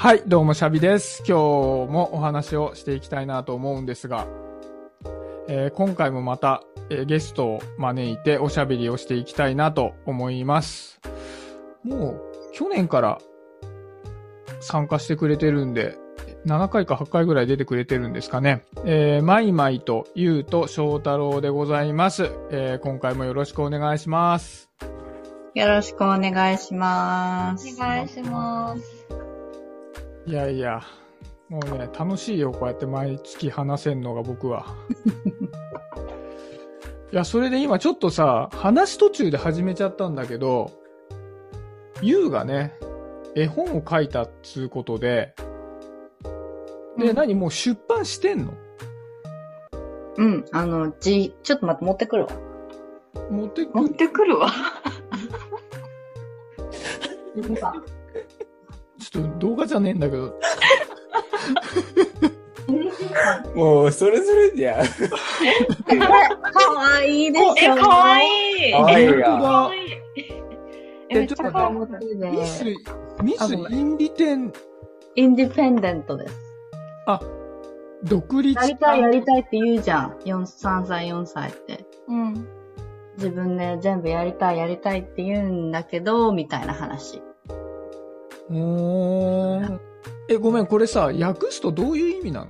はい、どうもシャビです。今日もお話をしていきたいなと思うんですが、えー今回もまた、えーゲストを招いておしゃべりをしていきたいなと思います。もう去年から参加してくれてるんで、7回か8回ぐらい出てくれてるんですかね。えー、マイマイとゆうと翔太郎でございます。えー今回もよろしくお願いします。よろしくお願いします。お願いします。いやいや、もうね、楽しいよ、こうやって毎月話せんのが僕は。いや、それで今ちょっとさ、話途中で始めちゃったんだけど、ゆうがね、絵本を書いたっつうことで、で、うん何もう出版してんの？うん、あの、じ、ちょっと待って、持ってくるわ。持ってく？持ってくるわ。ちょっと動画じゃねえんだけど。もう、それぞれじゃん。かわいいでしょ。え、かわいい。かわいいや本当だかわいい。え、めっちょっとかわいい。ミス、ミスインディテン、インディペンデントです。あ、独立やりたい、やりたいって言うじゃん。4、3歳、4歳って。うん。自分で全部やりたい、やりたいって言うんだけど、みたいな話。おー。え、ごめん、これさ、訳すとどういう意味なの？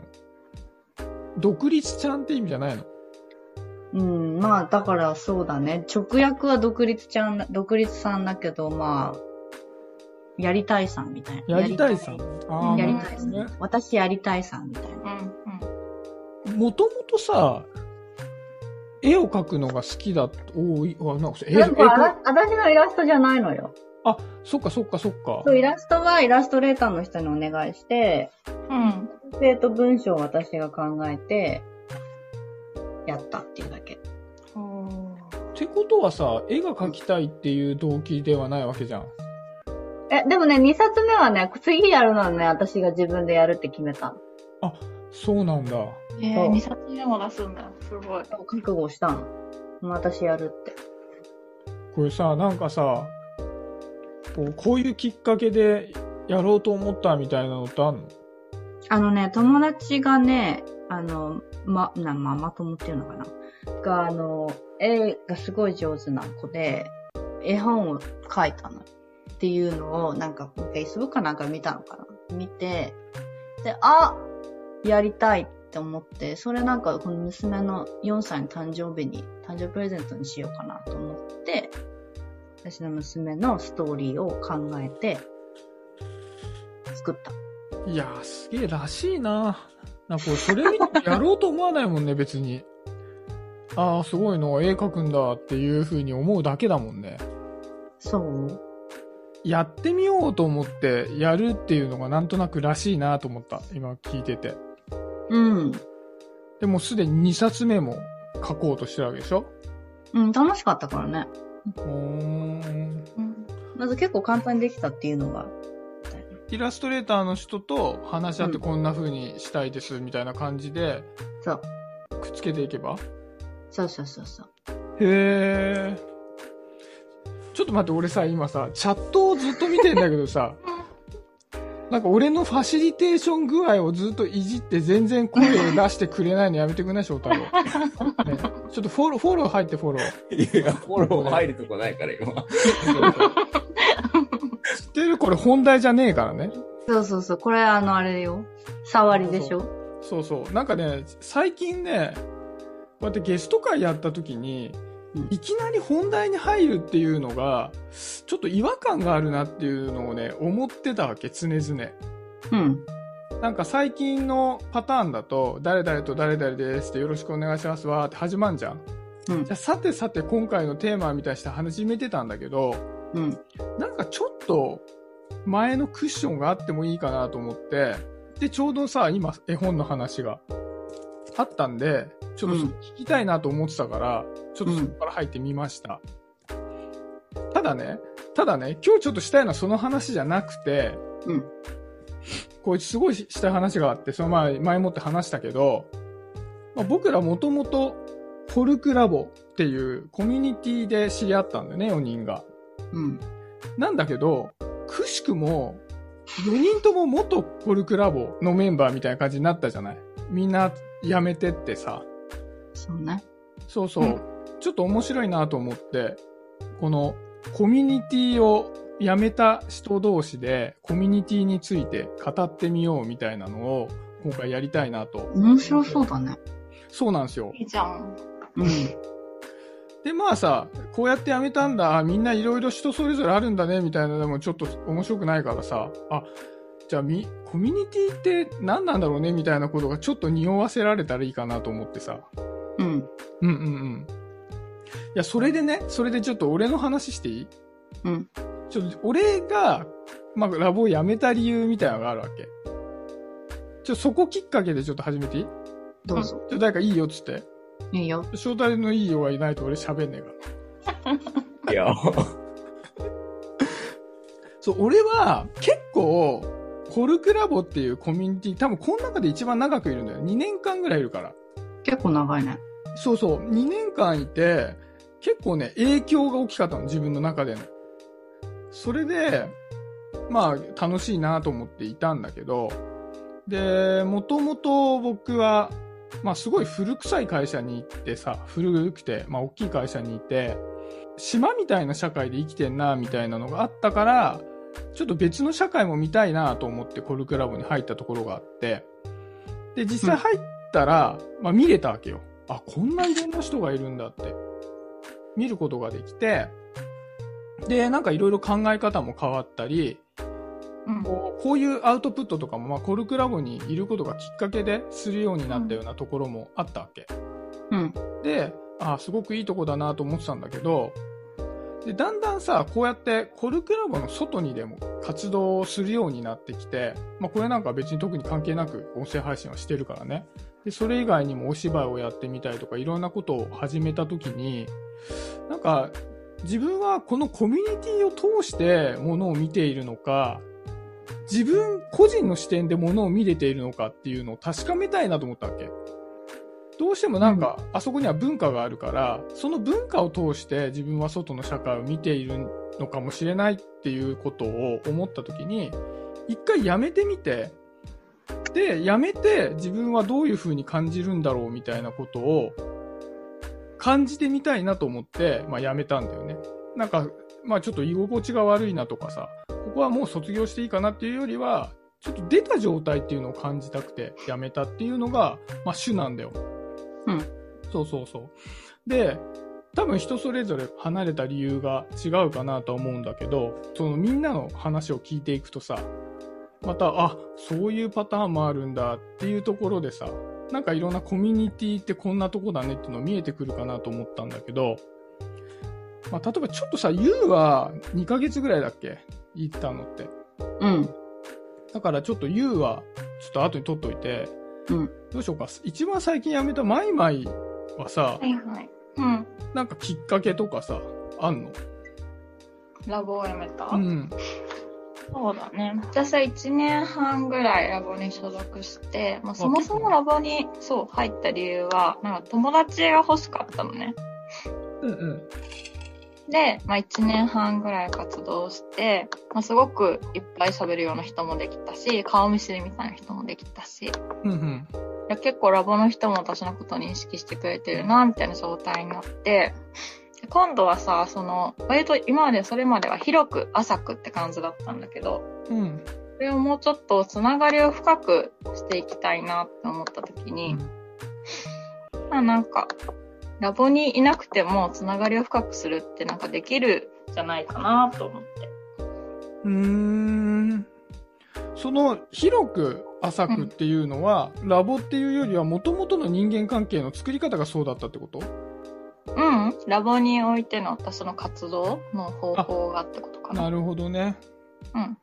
独立ちゃんって意味じゃないの？うん、まあ、だからそうだね。直訳は独立ちゃん、独立さんだけど、まあ、やりたいさんみたいな。やりたいさん？あーやりたいさん。ね。私やりたいさんみたいな。うん。もともとさ、絵を描くのが好きだと、おーい、あ、なんか、え、え、なんこかあら私のイラストじゃないのよ。あ、そっかそっかそっかそ。う、イラストはイラストレーターの人にお願いして、うん。生と文章を私が考えて、やったっていうだけ。うん。ってことはさ、絵が描きたいっていう動機ではないわけじゃん。え、でもね、2冊目はね、次やるのはね、私が自分でやるって決めたそうなんだ。そうえー、2冊目も出すんだ。すごい。の。覚悟したの。私やるって。これさ、なんかさ、こうこういうきっかけでやろうと思ったみたいなのってあんの？あのね、友達がね、あの、ま、な、ま、まともっていうのかな？が、あの、絵がすごい上手な子で、絵本を書いたの。っていうのを、なんか、Facebook かなんか見たのかな？見て、で、あやりたいって思って、それなんか、この娘の4歳の誕生日に、誕生日プレゼントにしようかなと思って、私の娘のストーリーを考えて、作った。いやー、すげえらしいな。なんかそれ見てやろうと思わないもんね、別に。ああ、すごいの、絵描くんだっていう風に思うだけだもんね。そうやってみようと思ってやるっていうのがなんとなくらしいなと思った。今聞いてて。うん。でもすでに2冊目も書こうとしてるわけでしょ？うん、楽しかったからね。う。まず結構簡単にできたっていうのが。イラストレーターの人と話し合ってうんこんな風にしたいですみたいな感じでそう。くっつけていけば？そうそうそうそう。へえ。ちょっと待って、俺さ、今さ、チャットをずっと見てんだけどさ、なんか俺のファシリテーション具合をずっといじって全然声を出してくれないのやめてくんない翔太郎。ね、ちょっとフォロー、フォロー入ってフォロー。いや、フォロー入るとこないから、今。知ってる？これ本題じゃねえからね。そうそうそう。これあの、あれよ。触りでしょ？そうそう。なんかね、最近ね、こうやってゲスト会やった時に、うんいきなり本題に入るっていうのが、ちょっと違和感があるなっていうのをね、思ってたわけ、常々。うん。なんか最近のパターンだと、誰々と誰々ですってよろしくお願いしますわーって始まんじゃん。うんじゃあさてさて今回のテーマみたいにして始めてたんだけど、うん。なんかちょっと前のクッションがあってもいいかなと思って、で、ちょうどさ、今絵本の話があったんで、ちょっと聞きたいなと思ってたから、ちょっとそこから入ってみました。ただね、ただね、今日ちょっとしたいのはその話じゃなくて、うん。こいつすごいしたい話があって、その前、前もって話したけど、まあ、僕らもともと、フォルクラボっていうコミュニティで知り合ったんだよね、4人が。うん。なんだけど、くしくも、4人とも元コルクラボのメンバーみたいな感じになったじゃないみんな辞めてってさ。そうね。そうそう。うんちょっと面白いなと思って、このコミュニティを辞めた人同士でコミュニティについて語ってみようみたいなのを今回やりたいなと。面白そうだね。そうなんですよ。いいじゃん。うん。で、まあさ、こうやって辞めたんだ、あみんないろいろ人それぞれあるんだね、みたいなのでもちょっと面白くないからさ、あ、じゃあみ、コミュニティって何なんだろうね、みたいなことがちょっと匂わせられたらいいかなと思ってさ。うん。うんうんうん。いや、それでね、それでちょっと俺の話していい？うん。ちょっと、俺が、まあ、ラボを辞めた理由みたいなのがあるわけ。ちょ、そこきっかけでちょっと始めていい？どうぞ。ちょ、誰かいいよっつって。いいよ。招待のいいよがいないと俺喋んねえから。いや、そう、俺は結構、コルクラボっていうコミュニティ、多分この中で一番長くいるんだよ。2年間ぐらいいるから。結構長いね。そうそう、2年間いて、結構ね、影響が大きかったの、自分の中での。それで、まあ、楽しいなと思っていたんだけど、で、もともと僕は、まあ、すごい古臭い会社に行ってさ、古くて、まあ、大きい会社にいて、島みたいな社会で生きてんな、みたいなのがあったから、ちょっと別の社会も見たいなと思ってコルクラボに入ったところがあって、で、実際入ったら、まあ見れたわけよ。あ、こんないろんな人がいるんだって。見ることができて、で、なんかいろいろ考え方も変わったり、うん。こうこういうアウトプットとかも、まあ、コルクラボにいることがきっかけでするようになったようなところもあったわけ。うん。で、あすごくいいとこだなと思ってたんだけど、で、だんだんさ、こうやってコルクラボの外にでも活動をするようになってきて、まあこれなんか別に特に関係なく音声配信はしてるからね。で、それ以外にもお芝居をやってみたりとかいろんなことを始めた時に、なんか自分はこのコミュニティを通してものを見ているのか、自分個人の視点でものを見れているのかっていうのを確かめたいなと思ったわけ。どうしてもなんか、あそこには文化があるから、その文化を通して自分は外の社会を見ているのかもしれないっていうことを思った時に、一回やめてみて、で、やめて自分はどういう風に感じるんだろうみたいなことを感じてみたいなと思って、まあやめたんだよね。なんか、まあちょっと居心地が悪いなとかさ、ここはもう卒業していいかなっていうよりは、ちょっと出た状態っていうのを感じたくてやめたっていうのが、まあ主なんだよ。うん。そうそうそう。で、多分人それぞれ離れた理由が違うかなとは思うんだけど、そのみんなの話を聞いていくとさ、また、あ、そういうパターンもあるんだっていうところでさ、なんかいろんなコミュニティってこんなとこだねっていうの見えてくるかなと思ったんだけど、まあ、例えばちょっとさ、ユウは2ヶ月ぐらいだっけ？行ったのって。うん。だからちょっとユウは、ちょっと後に取っといて、うん。どうしようか。一番最近辞めたマイマイはさは、いはい。うん。なんかきっかけとかさ、あんの？ラボを辞めた、うん。そうだね。私は1年半ぐらいラボに所属して、まあ、そもそもラボにそう入った理由は、なんか友達が欲しかったのね。うんうん。で、まあ、1年半ぐらい活動して、まあ、すごくいっぱい喋るような人もできたし、顔見知りみたいな人もできたし、いうんうん。や結構ラボの人も私のことを認識してくれてるな、みたいな状態になって、で今度はさ、その、割と今までそれまでは広く浅くって感じだったんだけど、うん。それをもうちょっとつながりを深くしていきたいなって思った時に、まあなんか、ラボにいなくてもつながりを深くするってなんかできるんじゃないかなと思って。うーん。その、広く浅くっていうのは、ラボっていうよりは、元々の人間関係の作り方がそうだったってこと？うん、ラボにおいての私の活動の方法がってことかな。なるほどね。うん。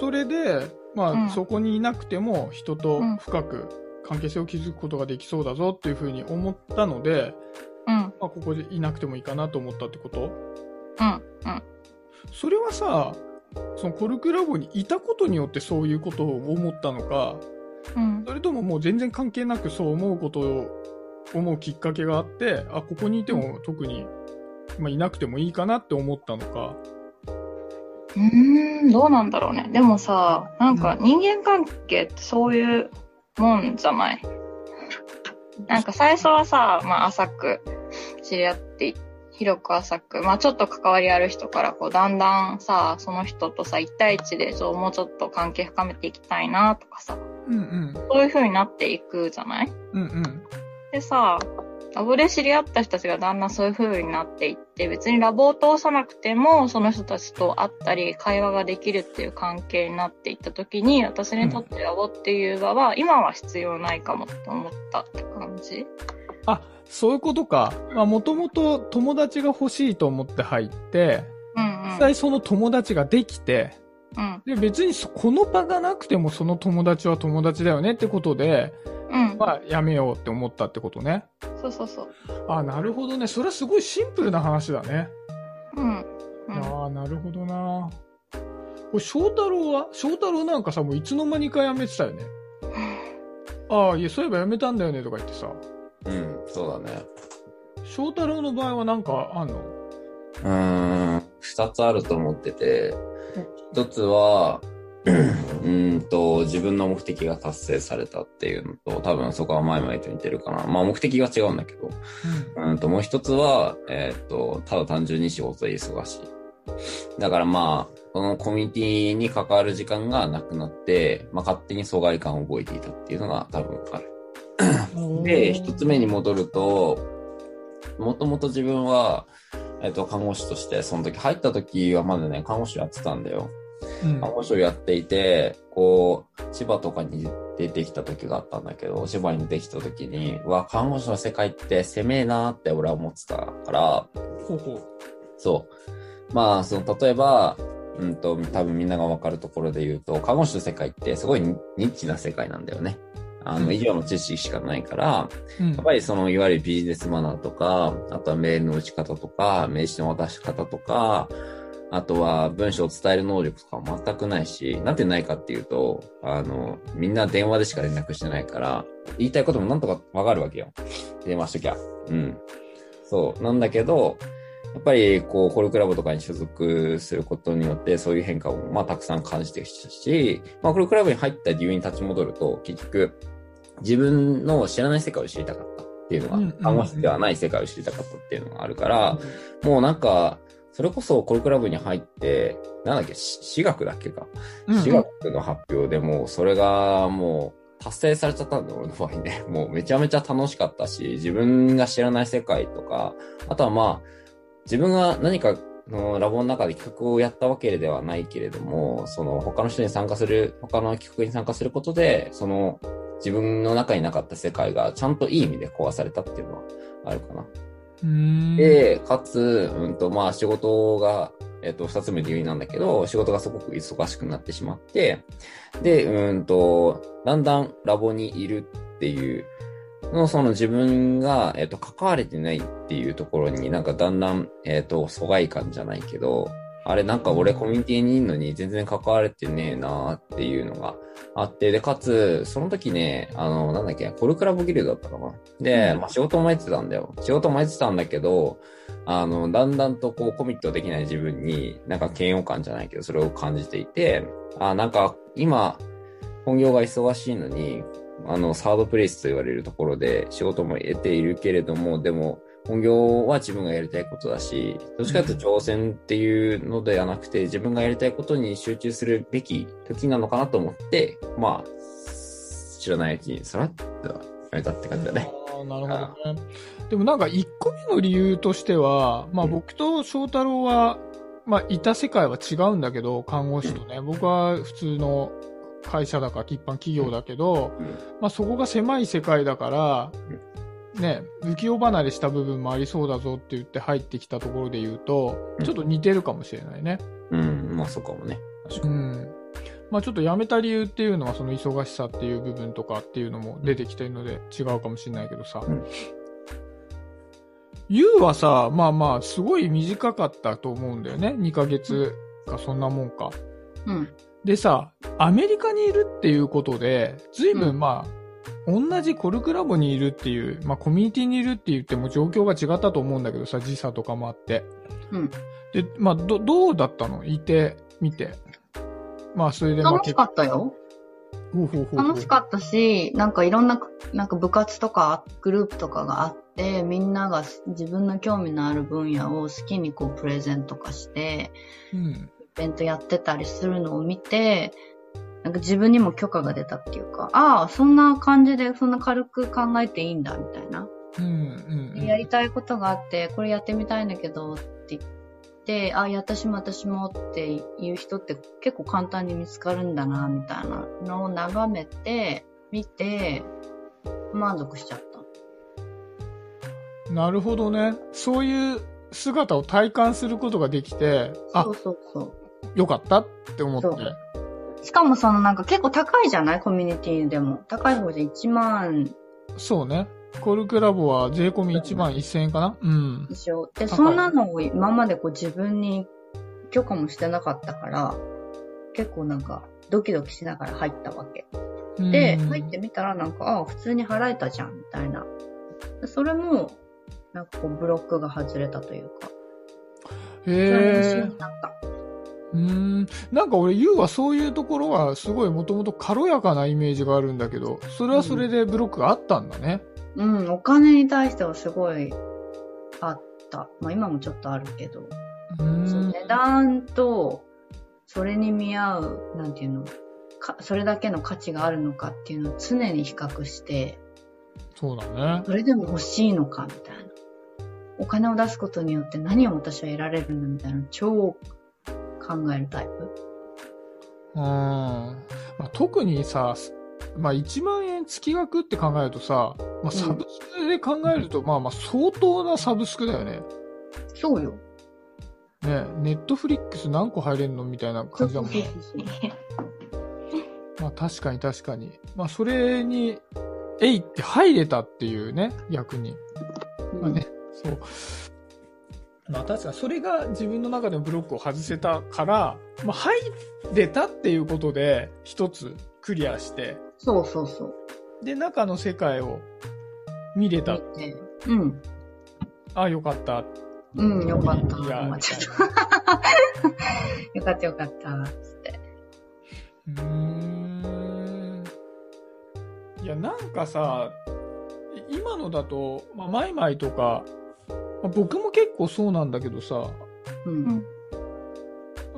それで、まあ、うんそこにいなくても、人と深く関係性を築くことができそうだぞっていうふうに思ったので、うん、まあ、ここでいなくてもいいかなと思ったってこと？うん、うん。それはさ、そのコルクラボにいたことによってそういうことを思ったのか、うん。それとももう全然関係なくそう思うことを思うきっかけがあって、あ、ここにいても特に、まあ、いなくてもいいかなって思ったのか？うーん、どうなんだろうね。でもさ、なんか人間関係ってそういうもんじゃない。なんか最初はさ、まあ浅く知り合ってい広く浅く、まあちょっと関わりある人からこうだんだんさ、その人とさ、一対一でそうもうちょっと関係深めていきたいなとかさ、うんうん。そういう風になっていくじゃない？うんうん。でさ、ラボで知り合った人たちがだんだんそういう風になっていって、別にラボを通さなくても、その人たちと会ったり、会話ができるっていう関係になっていった時に、私にとってラボっていう場は、今は必要ないかもって思ったって感じ？あ、そういうことか。まあ、もともと友達が欲しいと思って入って、うんうん。実際その友達ができて、うん。で、別にそこの場がなくてもその友達は友達だよねってことで、うん。まあ、やめようって思ったってことね。そうそうそう。あ、なるほどね。それはすごいシンプルな話だね。うん。うん。ああ、なるほどな。これ、翔太郎は？翔太郎なんかさ、もういつの間にかやめてたよね。ああ、いや、そういえばやめたんだよねとか言ってさ。うん、そうだね。翔太郎の場合はなんかあんの？うーん、二つあると思ってて、一つは、うーんと、自分の目的が達成されたっていうのと、多分そこは前々と似てるかな。まあ目的が違うんだけど、うんと、もう一つは、えーっと、ただ単純に仕事で忙しい。だからまあ、このコミュニティに関わる時間がなくなって、まあ勝手に疎外感を覚えていたっていうのが多分ある。うん。で、一つ目に戻ると、もともと自分は、えっと、看護師として、その時入った時はまだね、看護師やってたんだよ。うん看護師をやっていて、こう、千葉とかに出てきた時があったんだけど、千葉に出てきた時に、うわ、看護師の世界って狭えなって俺は思ってたから、ほうほう。そう。まあ、その、例えば、うんと、多分みんながわかるところで言うと、看護師の世界ってすごいニニッチな世界なんだよね。あの、うん医療の知識しかないから、うんやっぱりその、いわゆるビジネスマナーとか、あとはメールの打ち方とか、名刺の渡し方とか、あとは文章を伝える能力とかも全くないし、なんでないかっていうと、あの、みんな電話でしか連絡してないから、言いたいこともなんとかわかるわけよ。電話しときゃ。うん。そう。なんだけど、やっぱり、こう、コルクラブとかに所属することによって、そういう変化を、まあ、たくさん感じてきたし、まあ、コルクラブに入った理由に立ち戻ると、結局、自分の知らない世界を知りたかったっていうのが、看護師ではない世界を知りたかったっていうのがあるから、もうなんか、それこそコルクラブに入って、なんだっけ、し私学だっけか。うん私学の発表でもう、それがもう、達成されちゃったん俺の場合ね。もうめちゃめちゃ楽しかったし、自分が知らない世界とか、あとはまあ、自分が何か、のラボの中で企画をやったわけではないけれども、その他の人に参加する、他の企画に参加することで、その自分の中になかった世界がちゃんといい意味で壊されたっていうのはあるかな。で、かつ、うんと、まあ仕事が、えっと、二つ目の理由なんだけど、仕事がすごく忙しくなってしまって、で、うんと、だんだんラボにいるっていう、のその自分が、えっと、関われてないっていうところになんかだんだん、えっと、疎外感じゃないけど、あれなんか俺コミュニティにいるのに全然関われてねえなっていうのがあって、で、かつ、その時ね、あの、なんだっけ、コルクラブギルドだったかな。で、うんまあ仕事もやってたんだよ。仕事もやってたんだけど、あの、だんだんとこうコミットできない自分に、なんか嫌悪感じゃないけど、それを感じていて、あ、なんか今、本業が忙しいのに、あの、サードプレイスと言われるところで仕事も得ているけれども、でも、本業は自分がやりたいことだし、どっちかというと挑戦っていうのではなくて、自分がやりたいことに集中するべき時なのかなと思って、まあ、知らないうちにさらっとやめたって感じだね。なるほどね。でもなんか1個目の理由としては、まあうん。僕と翔太郎は、まあいた世界は違うんだけど、看護師とね、僕は普通の会社だから一般企業だけど、うん。まあそこが狭い世界だから、ね、浮世離れした部分もありそうだぞって言って入ってきたところで言うと、ちょっと似てるかもしれないね。うん、まあそうかもね。確かに。うん。まあちょっと辞めた理由っていうのはその忙しさっていう部分とかっていうのも出てきてるので違うかもしれないけどさ。うんゆうはさ、まあまあすごい短かったと思うんだよね。2ヶ月かそんなもんか。うん。でさ、アメリカにいるっていうことで、ずいぶうんんまあ、同じコルクラボにいるっていう、まあコミュニティにいるって言っても状況が違ったと思うんだけどさ、時差とかもあって。うん。で、まあ、ど、どうだったの？いて、見て。まあ、それでまあ楽しかったよ。ほうほうほう楽しかったし、なんかいろんな、なんか部活とかグループとかがあって、みんなが自分の興味のある分野を好きにこうプレゼント化して、うん。イベントやってたりするのを見て、なんか自分にも許可が出たっていうか、ああ、そんな感じで、そんな軽く考えていいんだ、みたいな。うん、うんうん。やりたいことがあって、これやってみたいんだけど、って言って、あ、いや、私も私もっていう人って結構簡単に見つかるんだな、みたいなのを眺めて、見て、満足しちゃった。なるほどね。そういう姿を体感することができて、あそ、うそうそう。よかったって思って。そうしかもそのなんか結構高いじゃない？コミュニティでも。高い方じゃ1万そうね。コルクラボは税込み1万1000円かな？うんで。しょ。で、そんなのを今までこう自分に許可もしてなかったから、結構なんかドキドキしながら入ったわけ。で、うん入ってみたらなんか、ああ、普通に払えたじゃん、みたいな。でそれも、なんかこうブロックが外れたというか、それも安心へえ。になった。うーん。なんか俺、ユウはそういうところはすごいもともと軽やかなイメージがあるんだけど、それはそれでブロックがあったんだね。うん、お金に対してはすごいあった。まあ今もちょっとあるけど。うーん。値段と、それに見合う、なんていうの、かそれだけの価値があるのかっていうのを常に比較して、そうだね。それでも欲しいのかみたいな。お金を出すことによって何を私は得られるんだみたいな、超考えるタイプ？うん。まあ、特にさ、まあ、1万円月額って考えるとさ、まあ、サブスクで考えると、まあまあ相当なサブスクだよね。そうよ。ね、ネットフリックス何個入れんのみたいな感じだもんね。まあ確かに確かに。まあそれに、えいって入れたっていうね、逆に。まあね、そう。まあ確かにそれが自分の中でのブロックを外せたから、まあ入れたっていうことで一つクリアして、そうそうそう。で中の世界を見れた。うん。あ、よかった。うん、よかった。いや、思っみた よかったよかった。つって。うーん。いや、なんかさ、今のだと、まあ、マイマイとか、まあ僕も結構そうなんだけどさ、うん。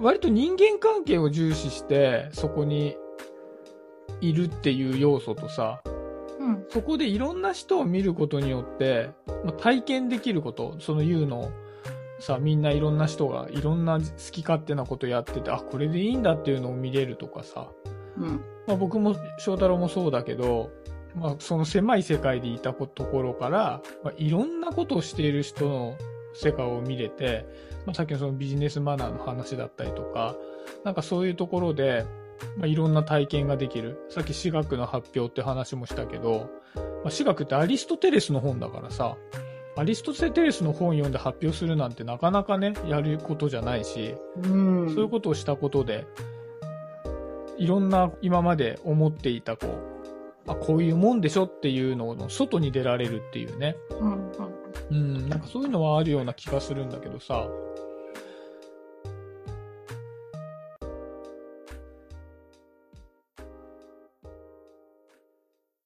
割と人間関係を重視して、そこにいるっていう要素とさ、うん。そこでいろんな人を見ることによって、まあ、体験できること、その言うのさ、みんないろんな人がいろんな好き勝手なことやってて、あ、これでいいんだっていうのを見れるとかさ、うん。まあ、僕も翔太郎もそうだけど、まあ、その狭い世界でいたところから、まあ、いろんなことをしている人の世界を見れて、まあ、さっきのそのビジネスマナーの話だったりとか、なんかそういうところで、まあ、いろんな体験ができる。さっき私学の発表って話もしたけど、まあ、私学ってアリストテレスの本だからさ、アリストテレスの本読んで発表するなんてなかなかね、やることじゃないし、うん。そういうことをしたことで、いろんな今まで思っていたこう、あ、こういうもんでしょっていうのの外に出られるっていうね。うん。うん、なんかそういうのはあるような気がするんだけどさ、